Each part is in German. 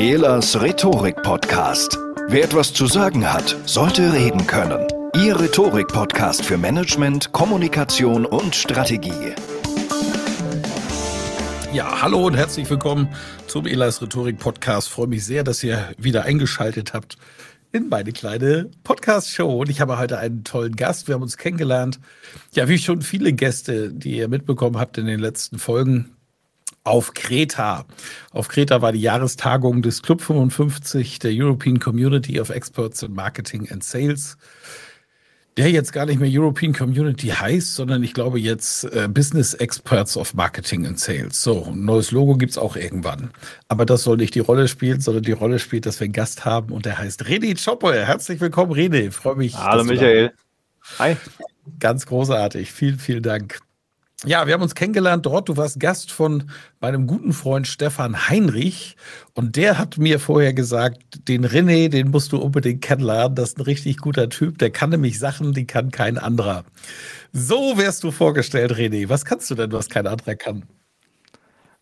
Elas Rhetorik Podcast. Wer etwas zu sagen hat, sollte reden können. Ihr Rhetorik-Podcast für Management, Kommunikation und Strategie. Ja, hallo und herzlich willkommen zum Elas Rhetorik Podcast. Freue mich sehr, dass ihr wieder eingeschaltet habt in meine kleine Podcast-Show. Und ich habe heute einen tollen Gast. Wir haben uns kennengelernt. Ja, wie schon viele Gäste, die ihr mitbekommen habt in den letzten Folgen auf Kreta. Auf Kreta war die Jahrestagung des Club 55 der European Community of Experts in Marketing and Sales der jetzt gar nicht mehr European Community heißt, sondern ich glaube jetzt äh, Business Experts of Marketing and Sales. So, ein neues Logo gibt's auch irgendwann. Aber das soll nicht die Rolle spielen, sondern die Rolle spielt, dass wir einen Gast haben und der heißt René Choppe. Herzlich willkommen, René. Freue mich. Hallo Michael. Hi. Ganz großartig. Vielen, vielen Dank. Ja, wir haben uns kennengelernt dort. Du warst Gast von meinem guten Freund Stefan Heinrich und der hat mir vorher gesagt, den René, den musst du unbedingt kennenlernen. Das ist ein richtig guter Typ. Der kann nämlich Sachen, die kann kein anderer. So wärst du vorgestellt, René. Was kannst du denn, was kein anderer kann?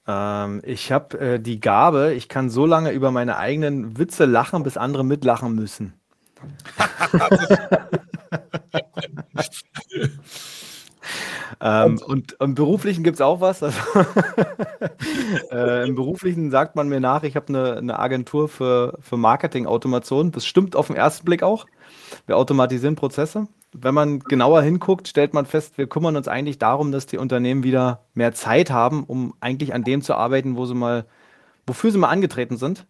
Ähm, ich habe äh, die Gabe, ich kann so lange über meine eigenen Witze lachen, bis andere mitlachen müssen. Ähm, und im Beruflichen gibt es auch was. Also äh, Im Beruflichen sagt man mir nach, ich habe eine, eine Agentur für, für Marketing-Automation. Das stimmt auf den ersten Blick auch. Wir automatisieren Prozesse. Wenn man genauer hinguckt, stellt man fest, wir kümmern uns eigentlich darum, dass die Unternehmen wieder mehr Zeit haben, um eigentlich an dem zu arbeiten, wo sie mal, wofür sie mal angetreten sind.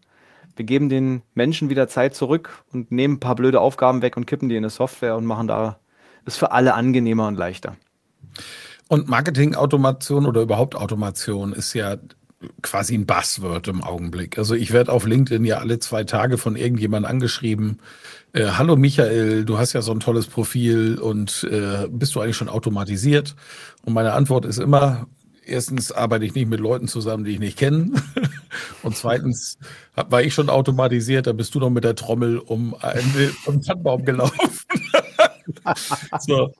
Wir geben den Menschen wieder Zeit zurück und nehmen ein paar blöde Aufgaben weg und kippen die in eine Software und machen da es für alle angenehmer und leichter. Und Marketing-Automation oder überhaupt Automation ist ja quasi ein Buzzword im Augenblick. Also ich werde auf LinkedIn ja alle zwei Tage von irgendjemandem angeschrieben. Äh, Hallo Michael, du hast ja so ein tolles Profil und äh, bist du eigentlich schon automatisiert? Und meine Antwort ist immer, erstens arbeite ich nicht mit Leuten zusammen, die ich nicht kenne. Und zweitens war ich schon automatisiert, da bist du noch mit der Trommel um einen, um Tannenbaum gelaufen. so.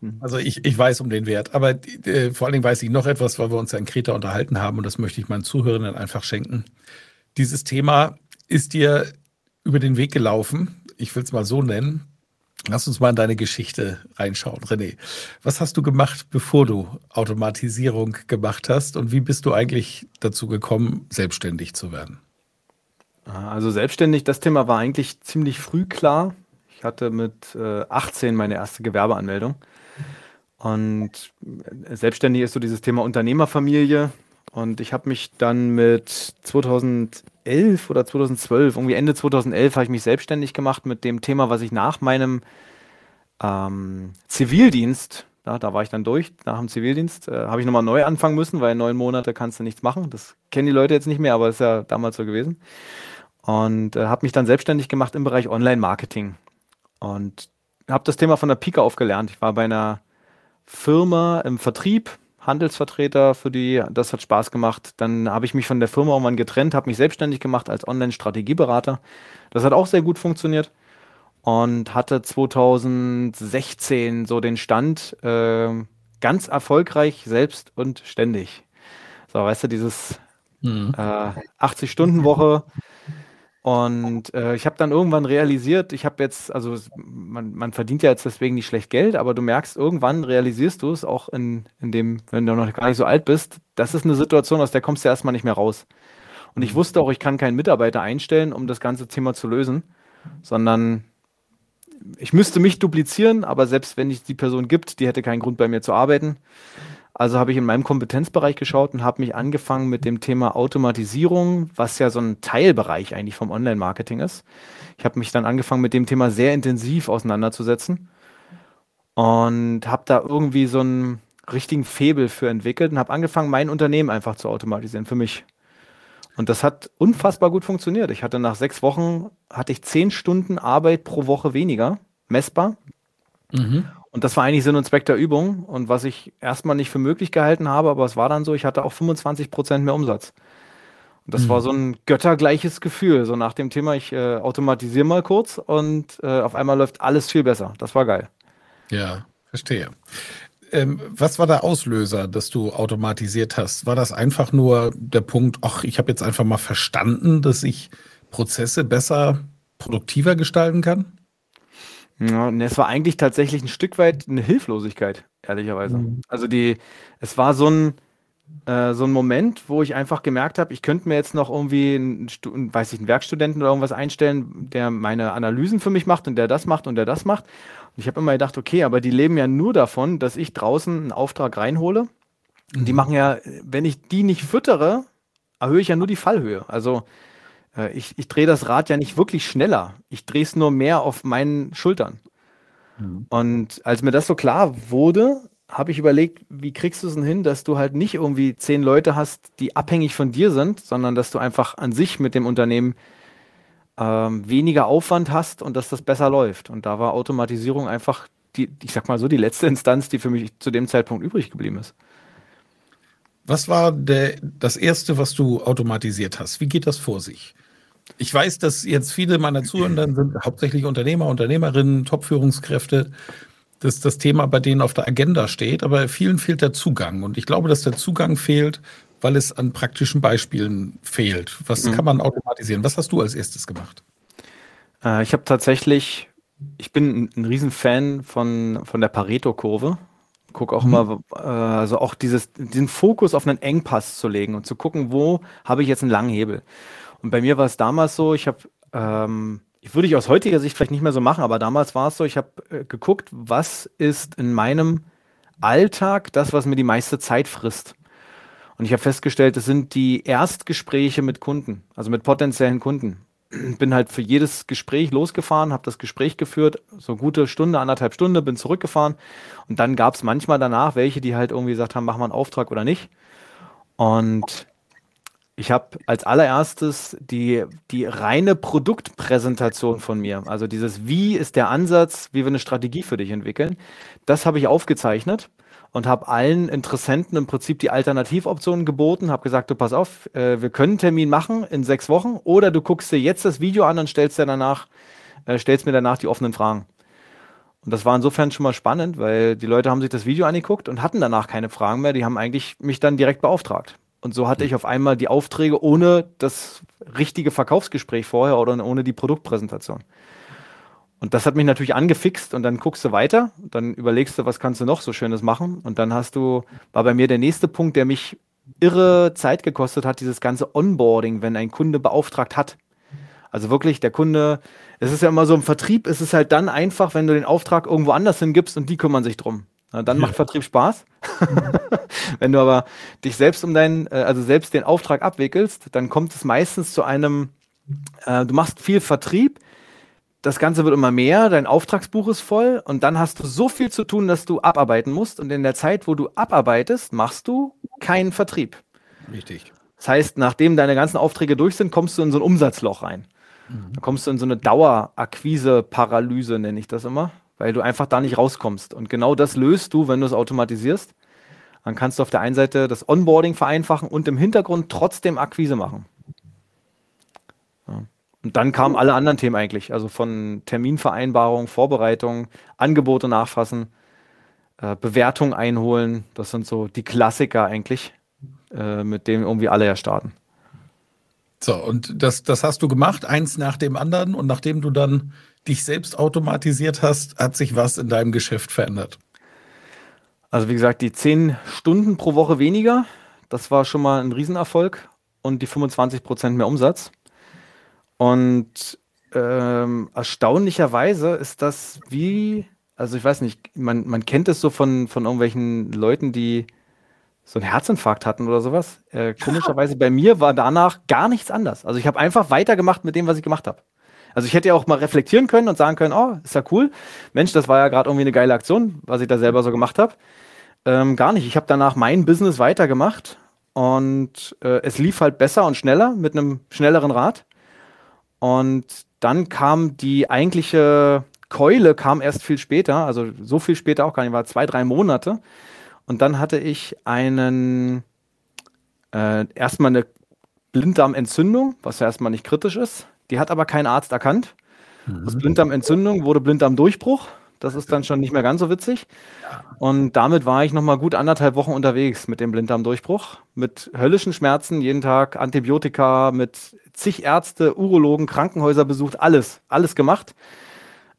Mhm. Also ich, ich weiß um den Wert. Aber äh, vor allen Dingen weiß ich noch etwas, weil wir uns ja in Kreta unterhalten haben und das möchte ich meinen Zuhörenden einfach schenken. Dieses Thema ist dir über den Weg gelaufen. Ich will es mal so nennen. Lass uns mal in deine Geschichte reinschauen, René. Was hast du gemacht, bevor du Automatisierung gemacht hast und wie bist du eigentlich dazu gekommen, selbstständig zu werden? Also selbstständig, das Thema war eigentlich ziemlich früh klar. Ich hatte mit äh, 18 meine erste Gewerbeanmeldung und selbstständig ist so dieses Thema Unternehmerfamilie. Und ich habe mich dann mit 2011 oder 2012, irgendwie Ende 2011, habe ich mich selbstständig gemacht mit dem Thema, was ich nach meinem ähm, Zivildienst, ja, da war ich dann durch, nach dem Zivildienst, äh, habe ich nochmal neu anfangen müssen, weil neun Monate kannst du nichts machen. Das kennen die Leute jetzt nicht mehr, aber ist ja damals so gewesen. Und äh, habe mich dann selbstständig gemacht im Bereich Online-Marketing. Und habe das Thema von der Pika aufgelernt. Ich war bei einer Firma im Vertrieb, Handelsvertreter für die, das hat Spaß gemacht. Dann habe ich mich von der Firma irgendwann getrennt, habe mich selbstständig gemacht als Online-Strategieberater. Das hat auch sehr gut funktioniert und hatte 2016 so den Stand, äh, ganz erfolgreich, selbst und ständig. So, weißt du, dieses mhm. äh, 80-Stunden-Woche. Und äh, ich habe dann irgendwann realisiert, ich habe jetzt, also man, man, verdient ja jetzt deswegen nicht schlecht Geld, aber du merkst, irgendwann realisierst du es auch in, in dem, wenn du noch gar nicht so alt bist, das ist eine Situation, aus der kommst du erstmal nicht mehr raus. Und ich wusste auch, ich kann keinen Mitarbeiter einstellen, um das ganze Thema zu lösen, sondern ich müsste mich duplizieren, aber selbst wenn es die Person gibt, die hätte keinen Grund bei mir zu arbeiten. Also habe ich in meinem Kompetenzbereich geschaut und habe mich angefangen mit dem Thema Automatisierung, was ja so ein Teilbereich eigentlich vom Online-Marketing ist. Ich habe mich dann angefangen mit dem Thema sehr intensiv auseinanderzusetzen und habe da irgendwie so einen richtigen Febel für entwickelt und habe angefangen, mein Unternehmen einfach zu automatisieren für mich. Und das hat unfassbar gut funktioniert. Ich hatte nach sechs Wochen hatte ich zehn Stunden Arbeit pro Woche weniger, messbar. Mhm. Und das war eigentlich Sinn und Zweck der Übung. Und was ich erstmal nicht für möglich gehalten habe, aber es war dann so, ich hatte auch 25 Prozent mehr Umsatz. Und das mhm. war so ein göttergleiches Gefühl, so nach dem Thema, ich äh, automatisiere mal kurz und äh, auf einmal läuft alles viel besser. Das war geil. Ja, verstehe. Ähm, was war der Auslöser, dass du automatisiert hast? War das einfach nur der Punkt, ach, ich habe jetzt einfach mal verstanden, dass ich Prozesse besser, produktiver gestalten kann? Ja, ne, es war eigentlich tatsächlich ein Stück weit eine Hilflosigkeit, ehrlicherweise. Mhm. Also die, es war so ein, äh, so ein Moment, wo ich einfach gemerkt habe, ich könnte mir jetzt noch irgendwie einen, weiß ich, einen Werkstudenten oder irgendwas einstellen, der meine Analysen für mich macht und der das macht und der das macht. Und ich habe immer gedacht, okay, aber die leben ja nur davon, dass ich draußen einen Auftrag reinhole. Und die mhm. machen ja, wenn ich die nicht füttere, erhöhe ich ja nur die Fallhöhe. Also äh, ich, ich drehe das Rad ja nicht wirklich schneller. Ich drehe es nur mehr auf meinen Schultern. Mhm. Und als mir das so klar wurde, habe ich überlegt, wie kriegst du es denn hin, dass du halt nicht irgendwie zehn Leute hast, die abhängig von dir sind, sondern dass du einfach an sich mit dem Unternehmen ähm, weniger Aufwand hast und dass das besser läuft. Und da war Automatisierung einfach die, ich sag mal so, die letzte Instanz, die für mich zu dem Zeitpunkt übrig geblieben ist. Was war der, das erste, was du automatisiert hast? Wie geht das vor sich? Ich weiß, dass jetzt viele meiner Zuhörer sind hauptsächlich Unternehmer, Unternehmerinnen, Top-Führungskräfte, dass das Thema bei denen auf der Agenda steht, aber vielen fehlt der Zugang. Und ich glaube, dass der Zugang fehlt, weil es an praktischen Beispielen fehlt. Was mhm. kann man automatisieren? Was hast du als erstes gemacht? Äh, ich habe tatsächlich, ich bin ein, ein Riesenfan von, von der Pareto-Kurve. Guck auch mhm. immer, äh, also auch dieses, den Fokus auf einen Engpass zu legen und zu gucken, wo habe ich jetzt einen langen Hebel. Und bei mir war es damals so, ich habe, ähm, würde ich aus heutiger Sicht vielleicht nicht mehr so machen, aber damals war es so, ich habe äh, geguckt, was ist in meinem Alltag das, was mir die meiste Zeit frisst. Und ich habe festgestellt, das sind die Erstgespräche mit Kunden, also mit potenziellen Kunden. Bin halt für jedes Gespräch losgefahren, habe das Gespräch geführt, so gute Stunde, anderthalb Stunde, bin zurückgefahren. Und dann gab es manchmal danach welche, die halt irgendwie gesagt haben, mach mal einen Auftrag oder nicht. Und ich habe als allererstes die, die reine Produktpräsentation von mir, also dieses Wie ist der Ansatz, wie wir eine Strategie für dich entwickeln, das habe ich aufgezeichnet und habe allen Interessenten im Prinzip die Alternativoptionen geboten, habe gesagt, du pass auf, äh, wir können einen Termin machen in sechs Wochen oder du guckst dir jetzt das Video an und stellst dir danach, äh, stellst mir danach die offenen Fragen. Und das war insofern schon mal spannend, weil die Leute haben sich das Video angeguckt und hatten danach keine Fragen mehr. Die haben eigentlich mich dann direkt beauftragt. Und so hatte ich auf einmal die Aufträge ohne das richtige Verkaufsgespräch vorher oder ohne die Produktpräsentation. Und das hat mich natürlich angefixt und dann guckst du weiter, dann überlegst du, was kannst du noch so Schönes machen. Und dann hast du, war bei mir der nächste Punkt, der mich irre Zeit gekostet hat, dieses ganze Onboarding, wenn ein Kunde beauftragt hat. Also wirklich, der Kunde, es ist ja immer so im Vertrieb, es ist halt dann einfach, wenn du den Auftrag irgendwo anders hingibst und die kümmern sich drum. Dann ja. macht Vertrieb Spaß. Wenn du aber dich selbst um deinen, äh, also selbst den Auftrag abwickelst, dann kommt es meistens zu einem, äh, du machst viel Vertrieb, das Ganze wird immer mehr, dein Auftragsbuch ist voll und dann hast du so viel zu tun, dass du abarbeiten musst und in der Zeit, wo du abarbeitest, machst du keinen Vertrieb. Richtig. Das heißt, nachdem deine ganzen Aufträge durch sind, kommst du in so ein Umsatzloch rein. Mhm. Dann kommst du in so eine Dauerakquise-Paralyse, nenne ich das immer weil du einfach da nicht rauskommst. Und genau das löst du, wenn du es automatisierst. Dann kannst du auf der einen Seite das Onboarding vereinfachen und im Hintergrund trotzdem Akquise machen. Ja. Und dann kamen alle anderen Themen eigentlich, also von Terminvereinbarung, Vorbereitung, Angebote nachfassen. äh, Bewertung einholen. Das sind so die Klassiker eigentlich, äh, mit denen irgendwie alle ja starten. So, und das, das hast du gemacht, eins nach dem anderen. Und nachdem du dann dich selbst automatisiert hast, hat sich was in deinem Geschäft verändert. Also wie gesagt, die zehn Stunden pro Woche weniger, das war schon mal ein Riesenerfolg und die 25 Prozent mehr Umsatz. Und ähm, erstaunlicherweise ist das wie, also ich weiß nicht, man, man kennt es so von, von irgendwelchen Leuten, die so einen Herzinfarkt hatten oder sowas. Äh, komischerweise bei mir war danach gar nichts anders. Also ich habe einfach weitergemacht mit dem, was ich gemacht habe. Also ich hätte ja auch mal reflektieren können und sagen können, oh, ist ja cool. Mensch, das war ja gerade irgendwie eine geile Aktion, was ich da selber so gemacht habe. Ähm, gar nicht. Ich habe danach mein Business weitergemacht und äh, es lief halt besser und schneller mit einem schnelleren Rad. Und dann kam die eigentliche Keule kam erst viel später, also so viel später auch gar nicht, war zwei, drei Monate. Und dann hatte ich einen, äh, erstmal eine Blinddarmentzündung, was ja erstmal nicht kritisch ist. Die hat aber kein Arzt erkannt. Mhm. Aus Blinddarmentzündung wurde Blinddarmdurchbruch. Das ist dann schon nicht mehr ganz so witzig. Und damit war ich nochmal gut anderthalb Wochen unterwegs mit dem Blinddarmdurchbruch. Mit höllischen Schmerzen, jeden Tag Antibiotika, mit zig Ärzte, Urologen, Krankenhäuser besucht, alles, alles gemacht.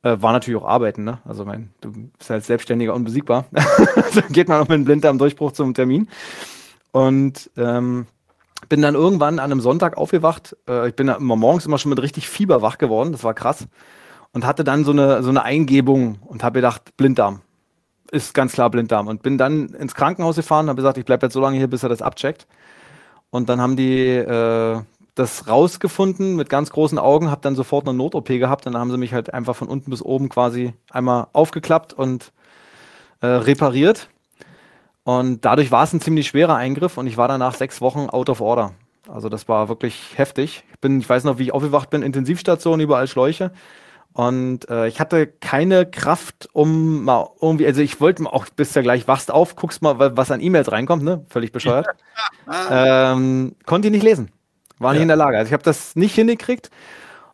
Äh, war natürlich auch Arbeiten, ne? Also mein, du bist als Selbstständiger unbesiegbar. Dann geht man auch mit einem Blinddarmdurchbruch zum Termin. Und ähm, bin dann irgendwann an einem Sonntag aufgewacht. Äh, ich bin immer morgens immer schon mit richtig Fieber wach geworden. Das war krass. Und hatte dann so eine, so eine Eingebung und habe gedacht, Blinddarm. Ist ganz klar Blinddarm. Und bin dann ins Krankenhaus gefahren und habe gesagt, ich bleibe jetzt so lange hier, bis er das abcheckt. Und dann haben die äh, das rausgefunden mit ganz großen Augen, habe dann sofort eine Not-OP gehabt und dann haben sie mich halt einfach von unten bis oben quasi einmal aufgeklappt und äh, repariert. Und dadurch war es ein ziemlich schwerer Eingriff und ich war danach sechs Wochen out of order. Also das war wirklich heftig. Ich bin, ich weiß noch, wie ich aufgewacht bin, Intensivstation, überall Schläuche. Und äh, ich hatte keine Kraft, um mal irgendwie, also ich wollte mal auch, bist ja gleich, wachst auf, guckst mal, was an E-Mails reinkommt, ne? Völlig bescheuert. ähm, konnte ich nicht lesen. War nicht ja. in der Lage. Also ich habe das nicht hingekriegt.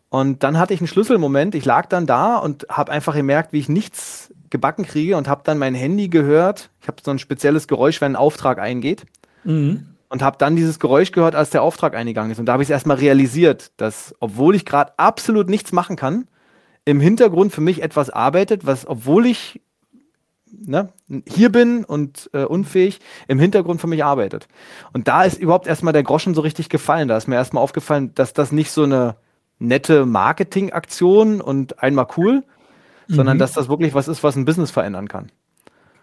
Und dann hatte ich einen Schlüsselmoment. Ich lag dann da und habe einfach gemerkt, wie ich nichts gebacken kriege und habe dann mein Handy gehört. Ich habe so ein spezielles Geräusch, wenn ein Auftrag eingeht. Mhm. Und habe dann dieses Geräusch gehört, als der Auftrag eingegangen ist. Und da habe ich es erstmal realisiert, dass, obwohl ich gerade absolut nichts machen kann, im Hintergrund für mich etwas arbeitet, was, obwohl ich ne, hier bin und äh, unfähig, im Hintergrund für mich arbeitet. Und da ist überhaupt erstmal der Groschen so richtig gefallen. Da ist mir erstmal aufgefallen, dass das nicht so eine nette Marketingaktion und einmal cool, mhm. sondern dass das wirklich was ist, was ein Business verändern kann.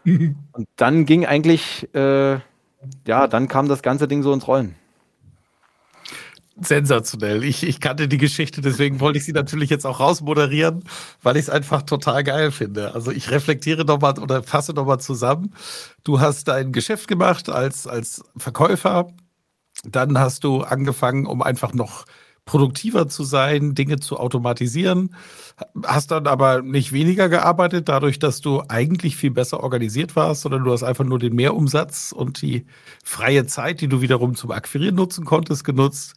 Mhm. Und dann ging eigentlich, äh, ja, dann kam das ganze Ding so ins Rollen sensationell. Ich, ich kannte die Geschichte, deswegen wollte ich sie natürlich jetzt auch rausmoderieren, weil ich es einfach total geil finde. Also ich reflektiere nochmal oder fasse nochmal zusammen. Du hast dein Geschäft gemacht als, als Verkäufer. Dann hast du angefangen, um einfach noch produktiver zu sein, Dinge zu automatisieren. Hast dann aber nicht weniger gearbeitet, dadurch, dass du eigentlich viel besser organisiert warst, sondern du hast einfach nur den Mehrumsatz und die freie Zeit, die du wiederum zum Akquirieren nutzen konntest, genutzt.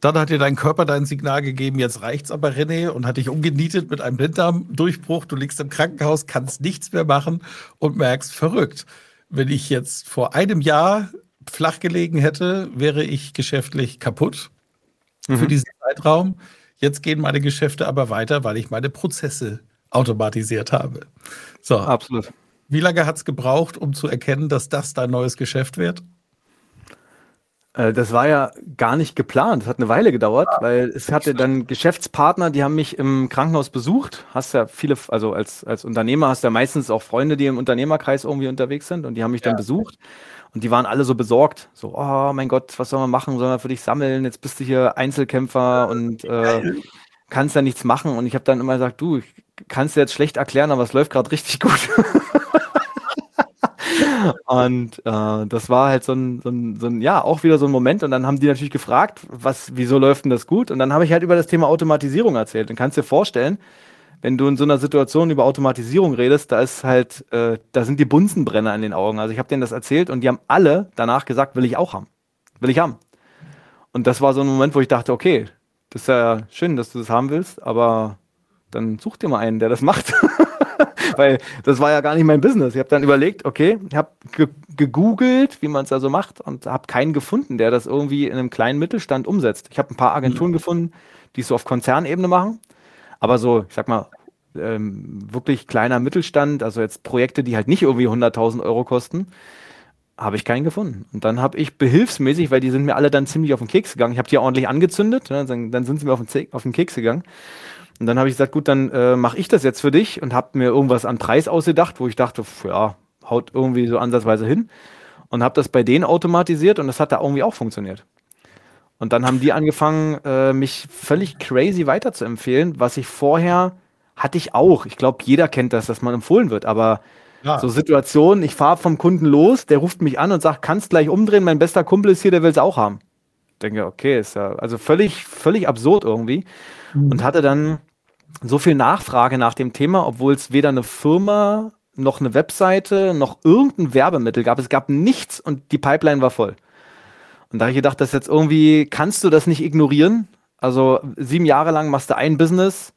Dann hat dir dein Körper dein Signal gegeben, jetzt reicht's aber, René, und hat dich umgenietet mit einem Blinddarmdurchbruch. Du liegst im Krankenhaus, kannst nichts mehr machen und merkst, verrückt. Wenn ich jetzt vor einem Jahr flach gelegen hätte, wäre ich geschäftlich kaputt mhm. für diesen Zeitraum. Jetzt gehen meine Geschäfte aber weiter, weil ich meine Prozesse automatisiert habe. So. Absolut. Wie lange hat es gebraucht, um zu erkennen, dass das dein neues Geschäft wird? Äh, das war ja gar nicht geplant. Das hat eine Weile gedauert, weil es hatte dann Geschäftspartner, die haben mich im Krankenhaus besucht. Hast ja viele, also als, als Unternehmer hast du ja meistens auch Freunde, die im Unternehmerkreis irgendwie unterwegs sind und die haben mich dann besucht. Und die waren alle so besorgt. So, oh mein Gott, was soll man machen? Soll man für dich sammeln? Jetzt bist du hier Einzelkämpfer und äh, kannst ja nichts machen. Und ich habe dann immer gesagt, du, ich kannst dir jetzt schlecht erklären, aber es läuft gerade richtig gut. Und äh, das war halt so ein, so, ein, so ein, ja, auch wieder so ein Moment. Und dann haben die natürlich gefragt, was, wieso läuft denn das gut? Und dann habe ich halt über das Thema Automatisierung erzählt. Und kannst dir vorstellen, wenn du in so einer Situation über Automatisierung redest, da ist halt, äh, da sind die Bunsenbrenner in den Augen. Also ich habe denen das erzählt und die haben alle danach gesagt, will ich auch haben. Will ich haben. Und das war so ein Moment, wo ich dachte, okay, das ist ja schön, dass du das haben willst, aber dann such dir mal einen, der das macht. Weil das war ja gar nicht mein Business. Ich habe dann überlegt, okay, ich habe ge gegoogelt, wie man es da so macht und habe keinen gefunden, der das irgendwie in einem kleinen Mittelstand umsetzt. Ich habe ein paar Agenturen mhm. gefunden, die es so auf Konzernebene machen, aber so, ich sag mal, ähm, wirklich kleiner Mittelstand, also jetzt Projekte, die halt nicht irgendwie 100.000 Euro kosten, habe ich keinen gefunden. Und dann habe ich behilfsmäßig, weil die sind mir alle dann ziemlich auf den Keks gegangen. Ich habe die ordentlich angezündet, ne, dann, dann, sind sie mir auf den, auf den Keks gegangen. Und dann habe ich gesagt, gut, dann äh, mache ich das jetzt für dich und habe mir irgendwas an Preis ausgedacht, wo ich dachte, ja, haut irgendwie so ansatzweise hin. Und habe das bei denen automatisiert und das hat da irgendwie auch funktioniert. Und dann haben die angefangen, äh, mich völlig crazy weiterzuempfehlen, was ich vorher hatte ich auch. Ich glaube, jeder kennt das, dass man empfohlen wird, aber ja. so Situationen, ich fahre vom Kunden los, der ruft mich an und sagt, kannst gleich umdrehen, mein bester Kumpel ist hier, der will es auch haben. Ich denke, okay, ist ja also völlig, völlig absurd irgendwie. Und hatte dann so viel Nachfrage nach dem Thema, obwohl es weder eine Firma noch eine Webseite noch irgendein Werbemittel gab. Es gab nichts und die Pipeline war voll. Und da habe ich gedacht, das jetzt irgendwie, kannst du das nicht ignorieren? Also sieben Jahre lang machst du ein Business,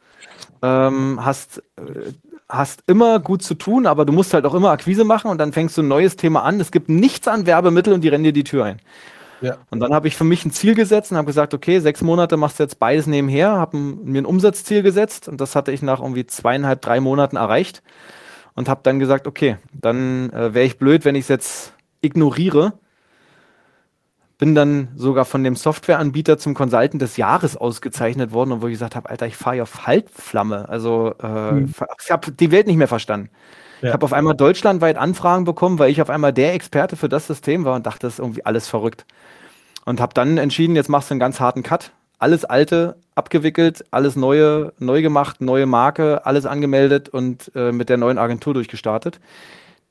ähm, hast, äh, hast immer gut zu tun, aber du musst halt auch immer Akquise machen und dann fängst du ein neues Thema an. Es gibt nichts an Werbemittel und die rennen dir die Tür ein. Ja. Und dann habe ich für mich ein Ziel gesetzt und habe gesagt, okay, sechs Monate machst du jetzt beides nebenher, habe mir ein Umsatzziel gesetzt und das hatte ich nach irgendwie zweieinhalb, drei Monaten erreicht und habe dann gesagt, okay, dann äh, wäre ich blöd, wenn ich es jetzt ignoriere bin dann sogar von dem Softwareanbieter zum Consultant des Jahres ausgezeichnet worden und wo ich gesagt habe, Alter, ich fahre ja auf Halbflamme. Also äh, mhm. ich habe die Welt nicht mehr verstanden. Ja. Ich habe auf einmal deutschlandweit Anfragen bekommen, weil ich auf einmal der Experte für das System war und dachte, das ist irgendwie alles verrückt. Und habe dann entschieden, jetzt machst du einen ganz harten Cut. Alles Alte abgewickelt, alles Neue neu gemacht, neue Marke, alles angemeldet und äh, mit der neuen Agentur durchgestartet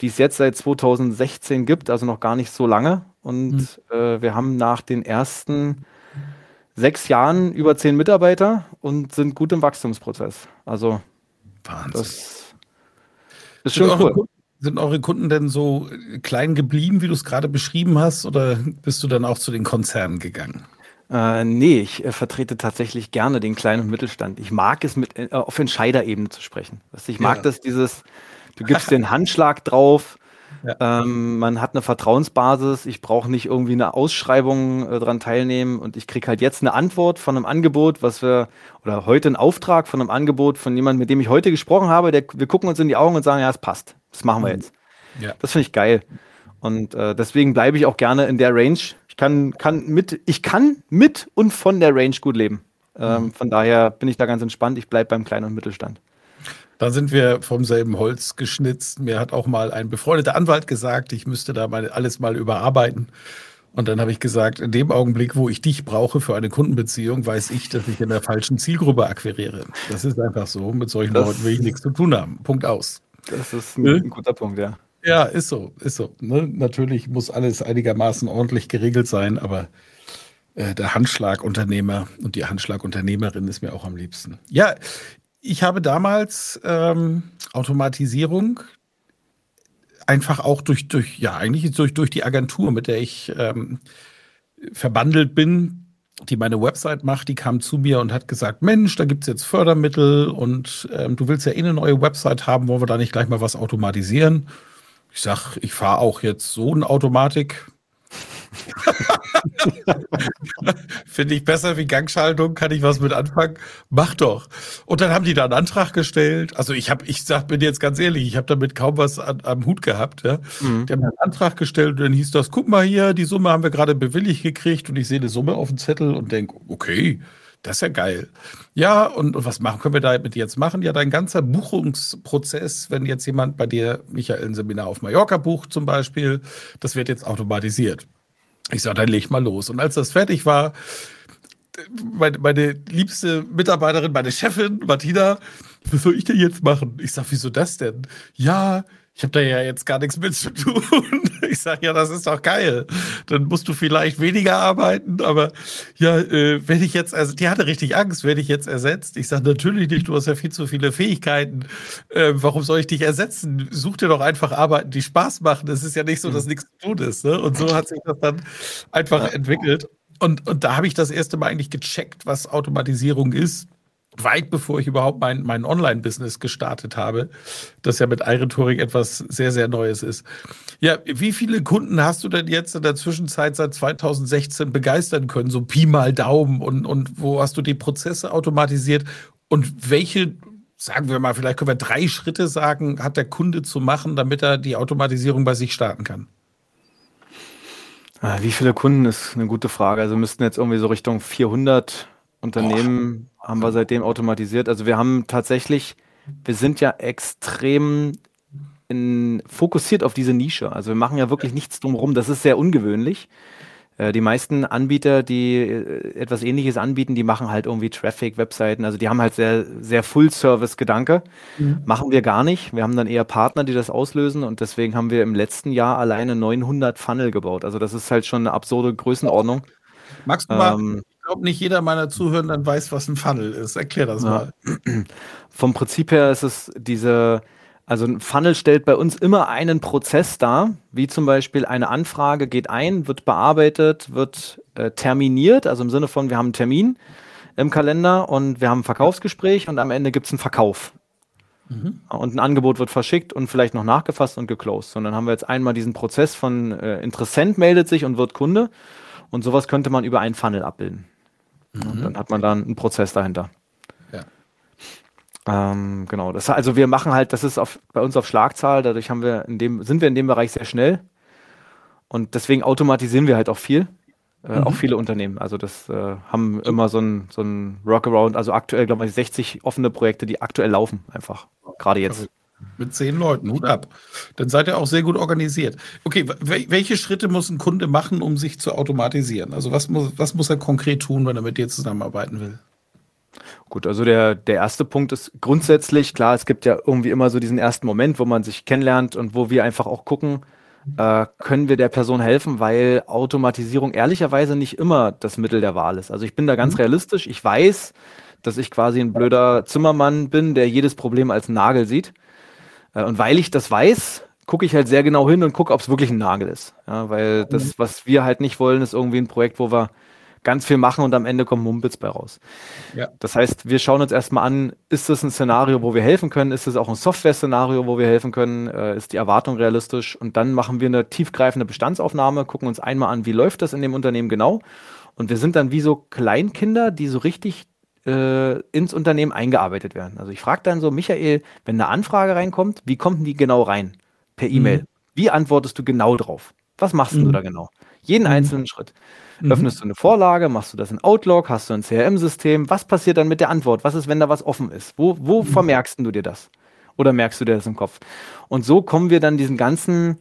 die es jetzt seit 2016 gibt, also noch gar nicht so lange. Und mhm. äh, wir haben nach den ersten sechs Jahren über zehn Mitarbeiter und sind gut im Wachstumsprozess. Also Wahnsinn. das ist schon cool. Kunden, sind eure Kunden denn so klein geblieben, wie du es gerade beschrieben hast, oder bist du dann auch zu den Konzernen gegangen? Äh, nee, ich äh, vertrete tatsächlich gerne den kleinen und Mittelstand. Ich mag es, mit, äh, auf Entscheiderebene zu sprechen. Ich mag ja. das, dieses, Du gibst den Handschlag drauf. Ja. Ähm, man hat eine Vertrauensbasis. Ich brauche nicht irgendwie eine Ausschreibung äh, dran teilnehmen und ich kriege halt jetzt eine Antwort von einem Angebot, was wir, oder heute einen Auftrag von einem Angebot von jemandem, mit dem ich heute gesprochen habe. Der, wir gucken uns in die Augen und sagen, ja, es passt. Das machen wir mhm. jetzt. Ja. Das finde ich geil. Und äh, deswegen bleibe ich auch gerne in der Range. Ich kann, kann mit, ich kann mit und von der Range gut leben. Ähm, mhm. Von daher bin ich da ganz entspannt. Ich bleibe beim Kleinen und Mittelstand. Da sind wir vom selben Holz geschnitzt. Mir hat auch mal ein befreundeter Anwalt gesagt, ich müsste da mal alles mal überarbeiten. Und dann habe ich gesagt, in dem Augenblick, wo ich dich brauche für eine Kundenbeziehung, weiß ich, dass ich in der falschen Zielgruppe akquiriere. Das ist einfach so. Mit solchen das, Leuten will ich nichts zu tun haben. Punkt aus. Das ist ein, ein guter Punkt, ja. Ja, ist so, ist so. Ne? Natürlich muss alles einigermaßen ordentlich geregelt sein, aber äh, der Handschlagunternehmer und die Handschlagunternehmerin ist mir auch am liebsten. Ja, ich habe damals ähm, Automatisierung einfach auch durch, durch, ja, eigentlich durch, durch die Agentur, mit der ich ähm, verbandelt bin, die meine Website macht, die kam zu mir und hat gesagt, Mensch, da gibt es jetzt Fördermittel und ähm, du willst ja eh eine neue Website haben, wollen wir da nicht gleich mal was automatisieren? Ich sag, ich fahre auch jetzt so eine Automatik, Finde ich besser wie Gangschaltung, kann ich was mit anfangen? Mach doch. Und dann haben die da einen Antrag gestellt. Also ich habe, ich sag, bin jetzt ganz ehrlich, ich habe damit kaum was an, am Hut gehabt. Ja. Mhm. Die haben einen Antrag gestellt und dann hieß das, guck mal hier, die Summe haben wir gerade bewilligt gekriegt und ich sehe eine Summe auf dem Zettel und denke, okay, das ist ja geil. Ja, und, und was machen können wir da mit dir jetzt machen? Ja, dein ganzer Buchungsprozess, wenn jetzt jemand bei dir, Michael, ein Seminar auf Mallorca bucht zum Beispiel, das wird jetzt automatisiert. Ich sage, dann leg mal los. Und als das fertig war, meine, meine liebste Mitarbeiterin, meine Chefin, Martina, was soll ich denn jetzt machen? Ich sage, wieso das denn? Ja, ich habe da ja jetzt gar nichts mit zu tun. Ich sage, ja, das ist doch geil. Dann musst du vielleicht weniger arbeiten, aber ja, äh, wenn ich jetzt, also die hatte richtig Angst, werde ich jetzt ersetzt? Ich sage, natürlich nicht, du hast ja viel zu viele Fähigkeiten. Äh, warum soll ich dich ersetzen? Such dir doch einfach Arbeiten, die Spaß machen. Es ist ja nicht so, dass mhm. nichts zu tun ist. Ne? Und so hat sich das dann einfach entwickelt. Und, und da habe ich das erste Mal eigentlich gecheckt, was Automatisierung ist weit bevor ich überhaupt mein, mein Online-Business gestartet habe, das ja mit iRhetorik etwas sehr, sehr Neues ist. Ja, wie viele Kunden hast du denn jetzt in der Zwischenzeit seit 2016 begeistern können? So Pi mal Daumen und, und wo hast du die Prozesse automatisiert und welche, sagen wir mal, vielleicht können wir drei Schritte sagen, hat der Kunde zu machen, damit er die Automatisierung bei sich starten kann? Ah, wie viele Kunden ist eine gute Frage. Also müssten jetzt irgendwie so Richtung 400 Unternehmen oh. haben wir seitdem automatisiert. Also wir haben tatsächlich, wir sind ja extrem in, fokussiert auf diese Nische. Also wir machen ja wirklich nichts drumherum. Das ist sehr ungewöhnlich. Äh, die meisten Anbieter, die äh, etwas ähnliches anbieten, die machen halt irgendwie Traffic, Webseiten. Also die haben halt sehr, sehr Full-Service-Gedanke. Mhm. Machen wir gar nicht. Wir haben dann eher Partner, die das auslösen. Und deswegen haben wir im letzten Jahr alleine 900 Funnel gebaut. Also das ist halt schon eine absurde Größenordnung. Magst du mal ähm, glaube, nicht jeder meiner Zuhörenden weiß, was ein Funnel ist. Erklär das ja. mal. Vom Prinzip her ist es diese, also ein Funnel stellt bei uns immer einen Prozess dar, wie zum Beispiel eine Anfrage geht ein, wird bearbeitet, wird äh, terminiert, also im Sinne von, wir haben einen Termin im Kalender und wir haben ein Verkaufsgespräch und am Ende gibt es einen Verkauf. Mhm. Und ein Angebot wird verschickt und vielleicht noch nachgefasst und geclosed. Und dann haben wir jetzt einmal diesen Prozess von äh, Interessent meldet sich und wird Kunde. Und sowas könnte man über einen Funnel abbilden. Mhm. Dann hat man dann einen Prozess dahinter. Ja. Ähm, genau. Das, also wir machen halt, das ist auf, bei uns auf Schlagzahl, dadurch haben wir in dem, sind wir in dem Bereich sehr schnell. Und deswegen automatisieren wir halt auch viel. Äh, mhm. Auch viele Unternehmen. Also das äh, haben immer so ein, so ein Workaround. Also aktuell, glaube ich, 60 offene Projekte, die aktuell laufen, einfach. Gerade jetzt. Also mit zehn Leuten, Hut ab. Dann seid ihr auch sehr gut organisiert. Okay, welche Schritte muss ein Kunde machen, um sich zu automatisieren? Also was muss, was muss er konkret tun, wenn er mit dir zusammenarbeiten will? Gut, also der, der erste Punkt ist grundsätzlich, klar, es gibt ja irgendwie immer so diesen ersten Moment, wo man sich kennenlernt und wo wir einfach auch gucken, äh, können wir der Person helfen, weil Automatisierung ehrlicherweise nicht immer das Mittel der Wahl ist. Also ich bin da ganz mhm. realistisch. Ich weiß, dass ich quasi ein blöder Zimmermann bin, der jedes Problem als Nagel sieht. Äh, und weil ich das weiß, gucke ich halt sehr genau hin und gucke, ob es wirklich ein Nagel ist. Ja, weil das, mhm. was wir halt nicht wollen, ist irgendwie ein Projekt, wo wir ganz viel machen und am Ende kommt Mumpitz bei raus. Ja. Das heißt, wir schauen uns erstmal an, ist das ein Szenario, wo wir helfen können? Ist es auch ein Software-Szenario, wo wir helfen können? Äh, ist die Erwartung realistisch? Und dann machen wir eine tiefgreifende Bestandsaufnahme, gucken uns einmal an, wie läuft das in dem Unternehmen genau? Und wir sind dann wie so Kleinkinder, die so richtig äh, ins Unternehmen eingearbeitet werden. Also ich frage dann so, Michael, wenn eine Anfrage reinkommt, wie kommt die genau rein? Per E-Mail. Mhm. Wie antwortest du genau drauf? Was machst mhm. du da genau? Jeden mhm. einzelnen Schritt. Mhm. Öffnest du eine Vorlage, machst du das in Outlook, hast du ein CRM-System? Was passiert dann mit der Antwort? Was ist, wenn da was offen ist? Wo, wo mhm. vermerkst du dir das? Oder merkst du dir das im Kopf? Und so kommen wir dann diesen ganzen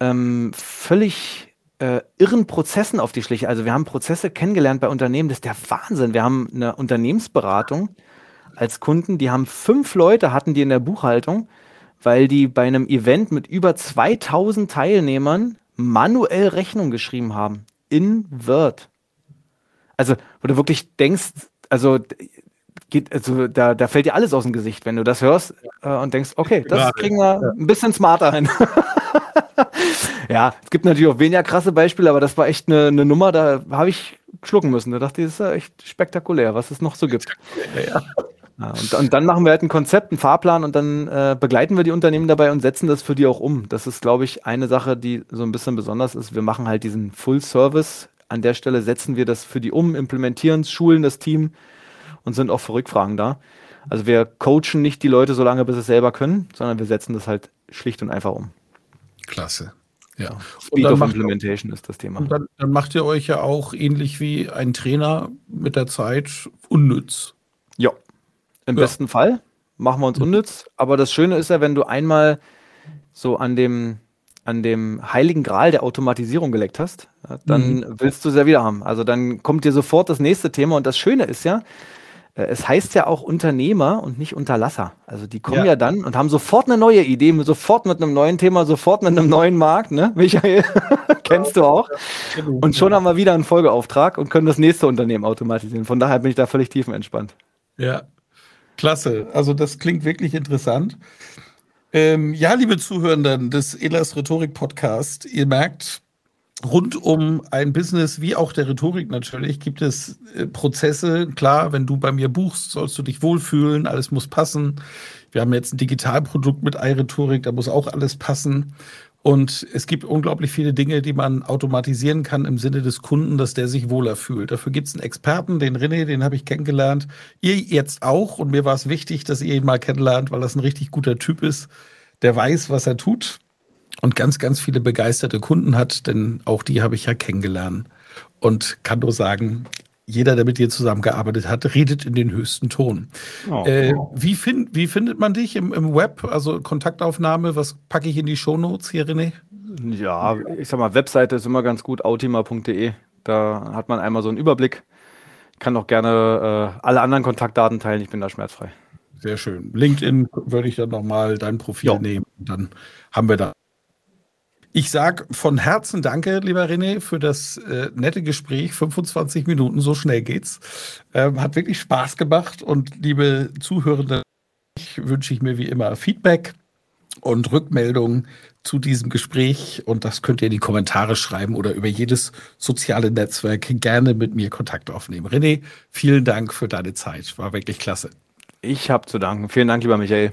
ähm, völlig äh, irren Prozessen auf die Schliche. Also wir haben Prozesse kennengelernt bei Unternehmen, das ist der Wahnsinn. Wir haben eine Unternehmensberatung als Kunden, die haben fünf Leute, hatten die in der Buchhaltung, weil die bei einem Event mit über 2000 Teilnehmern manuell Rechnung geschrieben haben. In Word. Also, wo du wirklich denkst, also geht, also da, da fällt dir alles aus dem Gesicht, wenn du das hörst äh, und denkst, okay, das kriegen wir ein bisschen smarter hin. ja, es gibt natürlich auch weniger krasse Beispiele, aber das war echt eine, eine Nummer, da habe ich schlucken müssen. Da dachte ich, das ist ja echt spektakulär, was es noch so gibt. Ja. Ja, und, und, dann machen wir halt ein Konzept, einen Fahrplan und dann äh, begleiten wir die Unternehmen dabei und setzen das für die auch um. Das ist, glaube ich, eine Sache, die so ein bisschen besonders ist. Wir machen halt diesen Full Service. An der Stelle setzen wir das für die um, implementieren, schulen das Team und sind auch für Rückfragen da. Also wir coachen nicht die Leute so lange, bis sie es selber können, sondern wir setzen das halt schlicht und einfach um. Klasse. Ja. Speed of Implementation auch, ist das Thema. Und dann, dann, macht ihr euch ja auch ähnlich wie ein Trainer mit der Zeit unnütz. Ja, im ja. besten Fall machen wir uns unnütz. Aber das Schöne ist ja, wenn du einmal so an dem, an dem heiligen Gral der Automatisierung geleckt hast, dann mhm. willst du es ja wieder haben. Also dann kommt dir sofort das nächste Thema. Und das Schöne ist ja, es heißt ja auch Unternehmer und nicht Unterlasser. Also die kommen ja. ja, dann und haben sofort eine neue Idee, sofort mit einem neuen Thema, sofort mit einem neuen Markt, ne? Michael, kennst du auch. Genau. Und schon haben wir wieder einen Folgeauftrag und können das nächste Unternehmen automatisieren. Von daher bin ich da völlig tiefenentspannt. Ja, klasse. Also das klingt wirklich interessant. Ähm, ja, liebe Zuhörenden des Elas Rhetorik Podcast, ihr merkt, rund um ein Business wie auch der Rhetorik natürlich gibt es äh, Prozesse. Klar, wenn du bei mir buchst, sollst du dich wohlfühlen, alles muss passen. Wir haben jetzt ein Digitalprodukt mit iRhetorik, da muss auch alles passen. Und es gibt unglaublich viele Dinge, die man automatisieren kann im Sinne des Kunden, dass der sich wohler fühlt. Dafür gibt es einen Experten, den René, den habe ich kennengelernt. Ihr jetzt auch. Und mir war es wichtig, dass ihr ihn mal kennenlernt, weil das ein richtig guter Typ ist, der weiß, was er tut und ganz, ganz viele begeisterte Kunden hat, denn auch die habe ich ja kennengelernt. Und kann nur sagen, jeder, der mit dir zusammengearbeitet hat, redet in den höchsten Ton. Oh, äh, Wie, find, wie findet man dich im, im Web? Also Kontaktaufnahme, was packe ich in die Shownotes hier, René? Ja, ich sag mal, Webseite ist immer ganz gut, autima.de. Da hat man einmal so einen Überblick. Kann auch gerne äh, alle anderen Kontaktdaten teilen, ich bin da schmerzfrei. Sehr schön. LinkedIn würde ich dann nochmal dein Profil jo. nehmen. Dann haben wir da ich sage von Herzen danke, lieber René, für das äh, nette Gespräch. 25 Minuten, so schnell geht's. Ähm, hat wirklich Spaß gemacht. Und liebe Zuhörende, wünsche ich mir wie immer Feedback und Rückmeldungen zu diesem Gespräch. Und das könnt ihr in die Kommentare schreiben oder über jedes soziale Netzwerk gerne mit mir Kontakt aufnehmen. René, vielen Dank für deine Zeit. War wirklich klasse. Ich habe zu danken. Vielen Dank, lieber Michael.